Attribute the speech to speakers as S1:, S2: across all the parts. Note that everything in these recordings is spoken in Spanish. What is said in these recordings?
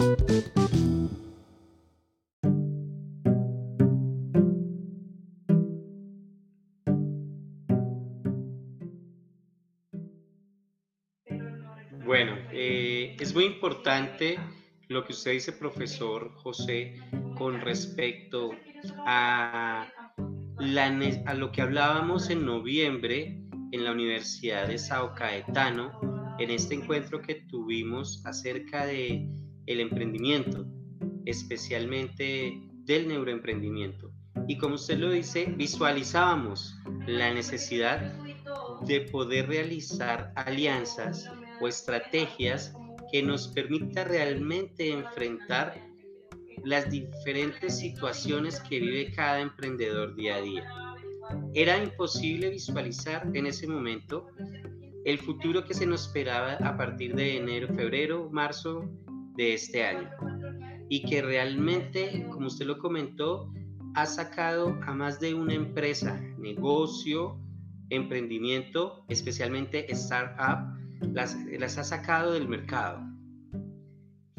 S1: Bueno, eh, es muy importante lo que usted dice, profesor José, con respecto a, a lo que hablábamos en noviembre en la Universidad de Sao Caetano, en este encuentro que tuvimos acerca de el emprendimiento, especialmente del neuroemprendimiento. Y como usted lo dice, visualizábamos la necesidad de poder realizar alianzas o estrategias que nos permita realmente enfrentar las diferentes situaciones que vive cada emprendedor día a día. Era imposible visualizar en ese momento el futuro que se nos esperaba a partir de enero, febrero, marzo de este año. Y que realmente, como usted lo comentó, ha sacado a más de una empresa, negocio, emprendimiento, especialmente startup, las, las ha sacado del mercado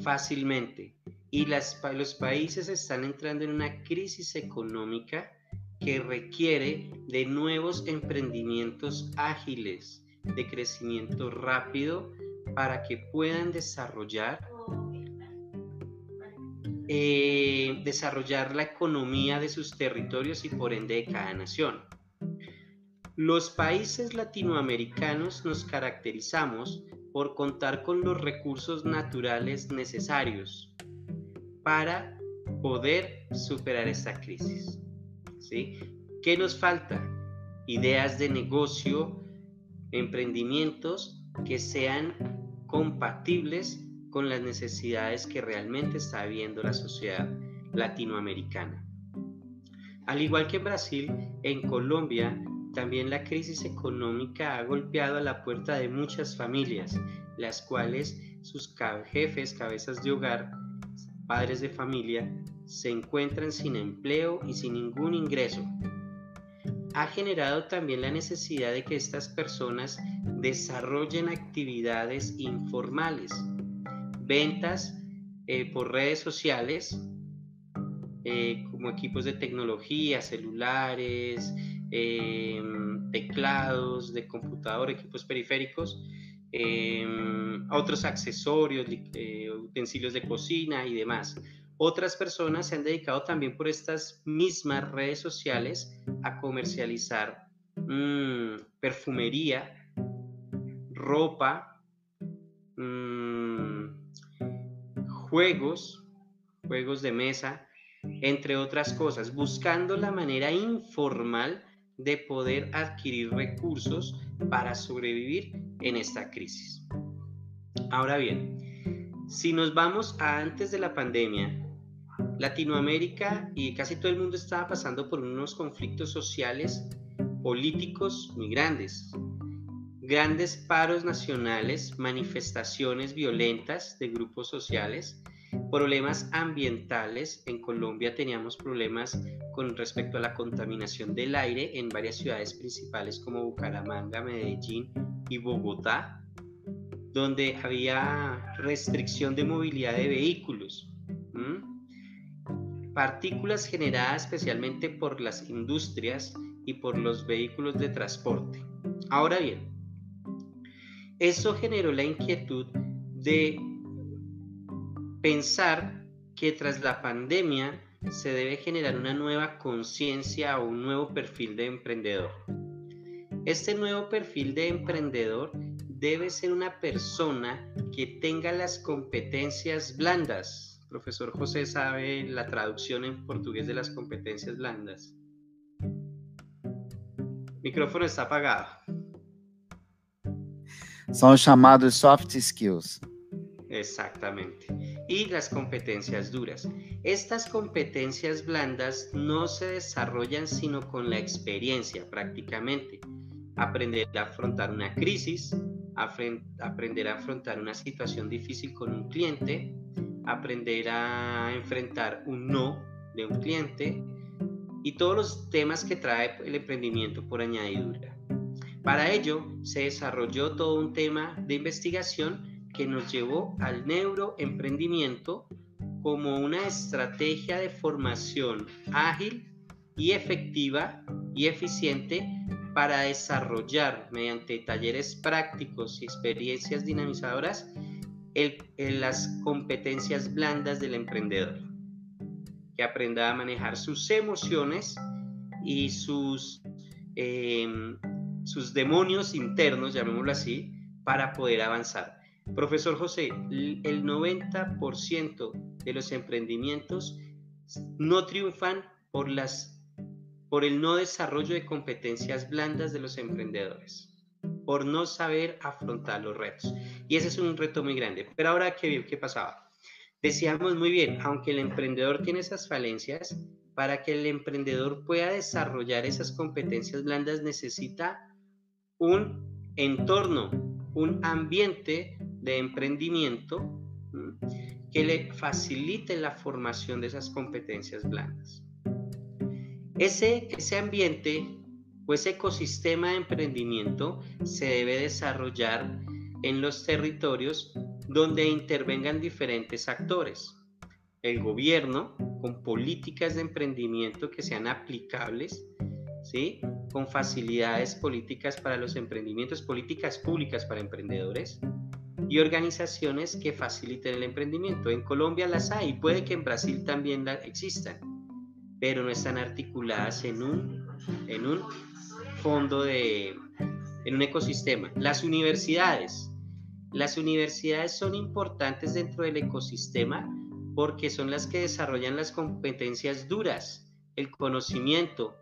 S1: fácilmente. Y las, los países están entrando en una crisis económica que requiere de nuevos emprendimientos ágiles, de crecimiento rápido, para que puedan desarrollar, eh, desarrollar la economía de sus territorios y por ende de cada nación. Los países latinoamericanos nos caracterizamos por contar con los recursos naturales necesarios para poder superar esta crisis. ¿sí? ¿Qué nos falta? Ideas de negocio, emprendimientos que sean compatibles con las necesidades que realmente está viviendo la sociedad latinoamericana. Al igual que en Brasil, en Colombia también la crisis económica ha golpeado a la puerta de muchas familias, las cuales sus jefes, cabezas de hogar, padres de familia, se encuentran sin empleo y sin ningún ingreso. Ha generado también la necesidad de que estas personas desarrollen actividades informales, ventas eh, por redes sociales, eh, como equipos de tecnología, celulares, Em, teclados de computador, equipos periféricos, em, otros accesorios, eh, utensilios de cocina y demás. Otras personas se han dedicado también por estas mismas redes sociales a comercializar mm, perfumería, ropa, mm, juegos, juegos de mesa, entre otras cosas, buscando la manera informal de poder adquirir recursos para sobrevivir en esta crisis. Ahora bien, si nos vamos a antes de la pandemia, Latinoamérica y casi todo el mundo estaba pasando por unos conflictos sociales, políticos muy grandes, grandes paros nacionales, manifestaciones violentas de grupos sociales, problemas ambientales. En Colombia teníamos problemas con respecto a la contaminación del aire en varias ciudades principales como Bucaramanga, Medellín y Bogotá, donde había restricción de movilidad de vehículos. Partículas generadas especialmente por las industrias y por los vehículos de transporte. Ahora bien, eso generó la inquietud de pensar que tras la pandemia se debe generar una nueva conciencia o un nuevo perfil de emprendedor. Este nuevo perfil de emprendedor debe ser una persona que tenga las competencias blandas. Profesor José sabe la traducción en portugués de las competencias blandas. Micrófono está apagado.
S2: Son llamados soft skills.
S1: Exactamente. Y las competencias duras. Estas competencias blandas no se desarrollan sino con la experiencia prácticamente. Aprender a afrontar una crisis, aprender a afrontar una situación difícil con un cliente, aprender a enfrentar un no de un cliente y todos los temas que trae el emprendimiento por añadidura. Para ello se desarrolló todo un tema de investigación que nos llevó al neuroemprendimiento como una estrategia de formación ágil y efectiva y eficiente para desarrollar mediante talleres prácticos y experiencias dinamizadoras las competencias blandas del emprendedor, que aprenda a manejar sus emociones y sus, em, sus demonios internos, llamémoslo así, para poder avanzar. Profesor José, el 90% de los emprendimientos no triunfan por, las, por el no desarrollo de competencias blandas de los emprendedores, por no saber afrontar los retos. Y ese es un reto muy grande. Pero ahora, ¿qué, qué pasaba? Decíamos muy bien, aunque el emprendedor tiene esas falencias, para que el emprendedor pueda desarrollar esas competencias blandas necesita un entorno, un ambiente de emprendimiento que le facilite la formación de esas competencias blandas. Ese, ese ambiente o ese ecosistema de emprendimiento se debe desarrollar en los territorios donde intervengan diferentes actores. El gobierno, con políticas de emprendimiento que sean aplicables, con facilidades políticas para los emprendimientos, políticas públicas para emprendedores, y organizaciones que faciliten el emprendimiento. En Colombia las hay, puede que en Brasil también existan, pero no están articuladas en un, en un fondo de, en un ecosistema. Las universidades. Las universidades son importantes dentro del ecosistema porque son las que desarrollan las competencias duras, el conocimiento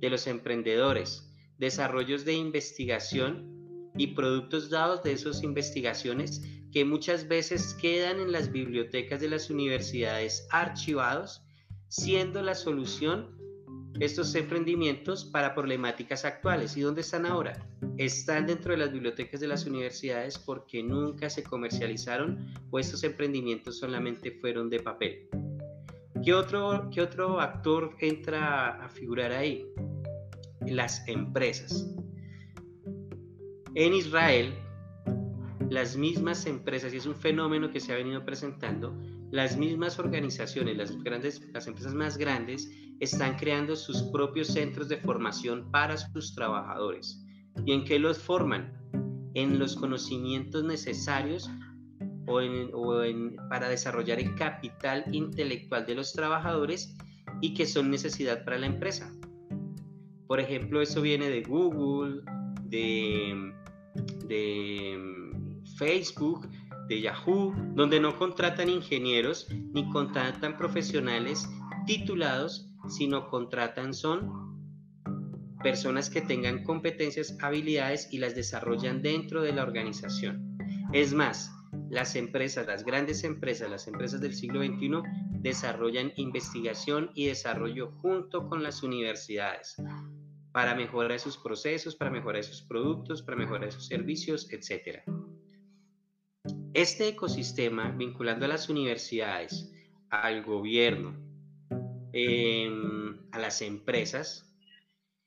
S1: de los emprendedores, desarrollos de investigación y productos dados de esas investigaciones que muchas veces quedan en las bibliotecas de las universidades archivados, siendo la solución estos emprendimientos para problemáticas actuales. ¿Y dónde están ahora? Están dentro de las bibliotecas de las universidades porque nunca se comercializaron o estos emprendimientos solamente fueron de papel. ¿Qué otro, qué otro actor entra a figurar ahí? Las empresas. En Israel, las mismas empresas, y es un fenómeno que se ha venido presentando, las mismas organizaciones, las, grandes, las empresas más grandes, están creando sus propios centros de formación para sus trabajadores. ¿Y en qué los forman? En los conocimientos necesarios o, en, para desarrollar el capital intelectual de los trabajadores y que son necesidad para la empresa. Por ejemplo, eso viene de Google, de mm, Facebook, de Yahoo, donde no contratan ingenieros ni contratan profesionales titulados, sino contratan son personas que tengan competencias, habilidades y las desarrollan dentro de la organización. Es más, las empresas, las grandes empresas, las empresas del siglo XXI desarrollan investigación y desarrollo junto con las universidades para mejorar sus procesos, para mejorar sus productos, para mejorar sus servicios, etc. Este ecosistema, vinculando a las universidades, al gobierno, em, a las empresas,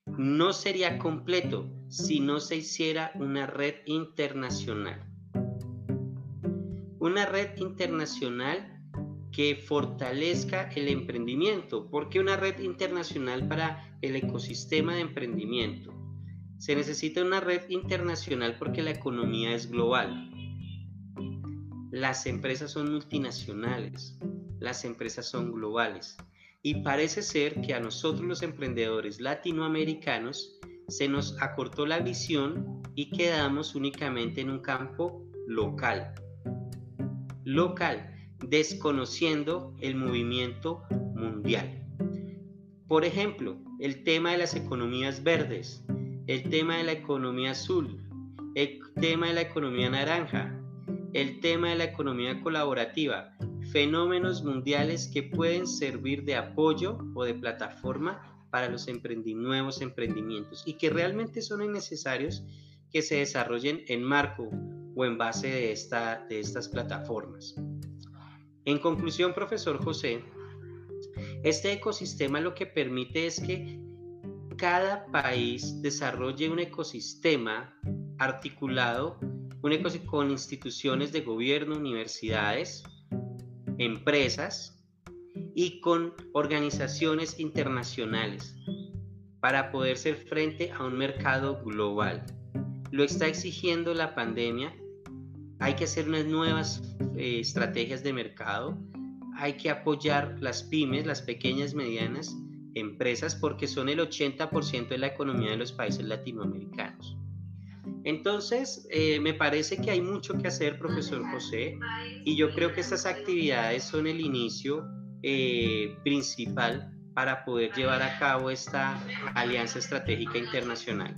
S1: no sería completo si no se hiciera una red internacional. Una red internacional que fortalezca el emprendimiento. porque una red internacional para el ecosistema de emprendimiento? Se necesita una red internacional porque la economía es global. Las empresas son multinacionales, las empresas son globales. Y parece ser que a nosotros los emprendedores latinoamericanos se nos acortó la visión y quedamos únicamente en un campo local. Local desconociendo el movimiento mundial. Por ejemplo, el tema de las economías verdes, el tema de la economía azul, el tema de la economía naranja, el tema de la economía colaborativa, fenómenos mundiales que pueden servir de apoyo o de plataforma para los nuevos emprendimientos y que realmente son necesarios que se desarrollen en marco o en base de, esta, de estas plataformas. En conclusión, profesor José, este ecosistema lo que permite es que cada país desarrolle un ecosistema articulado un ecosistema con instituciones de gobierno, universidades, empresas y con organizaciones internacionales para poder ser frente a un mercado global. Lo está exigiendo la pandemia. Hay que hacer unas nuevas eh, estrategias de mercado. Hay que apoyar las pymes, las pequeñas, medianas empresas, porque son el 80% de la economía de los países latinoamericanos. Entonces, eh, me parece que hay mucho que hacer, profesor José, y yo creo que estas actividades son el inicio eh, principal para poder llevar a cabo esta alianza estratégica internacional.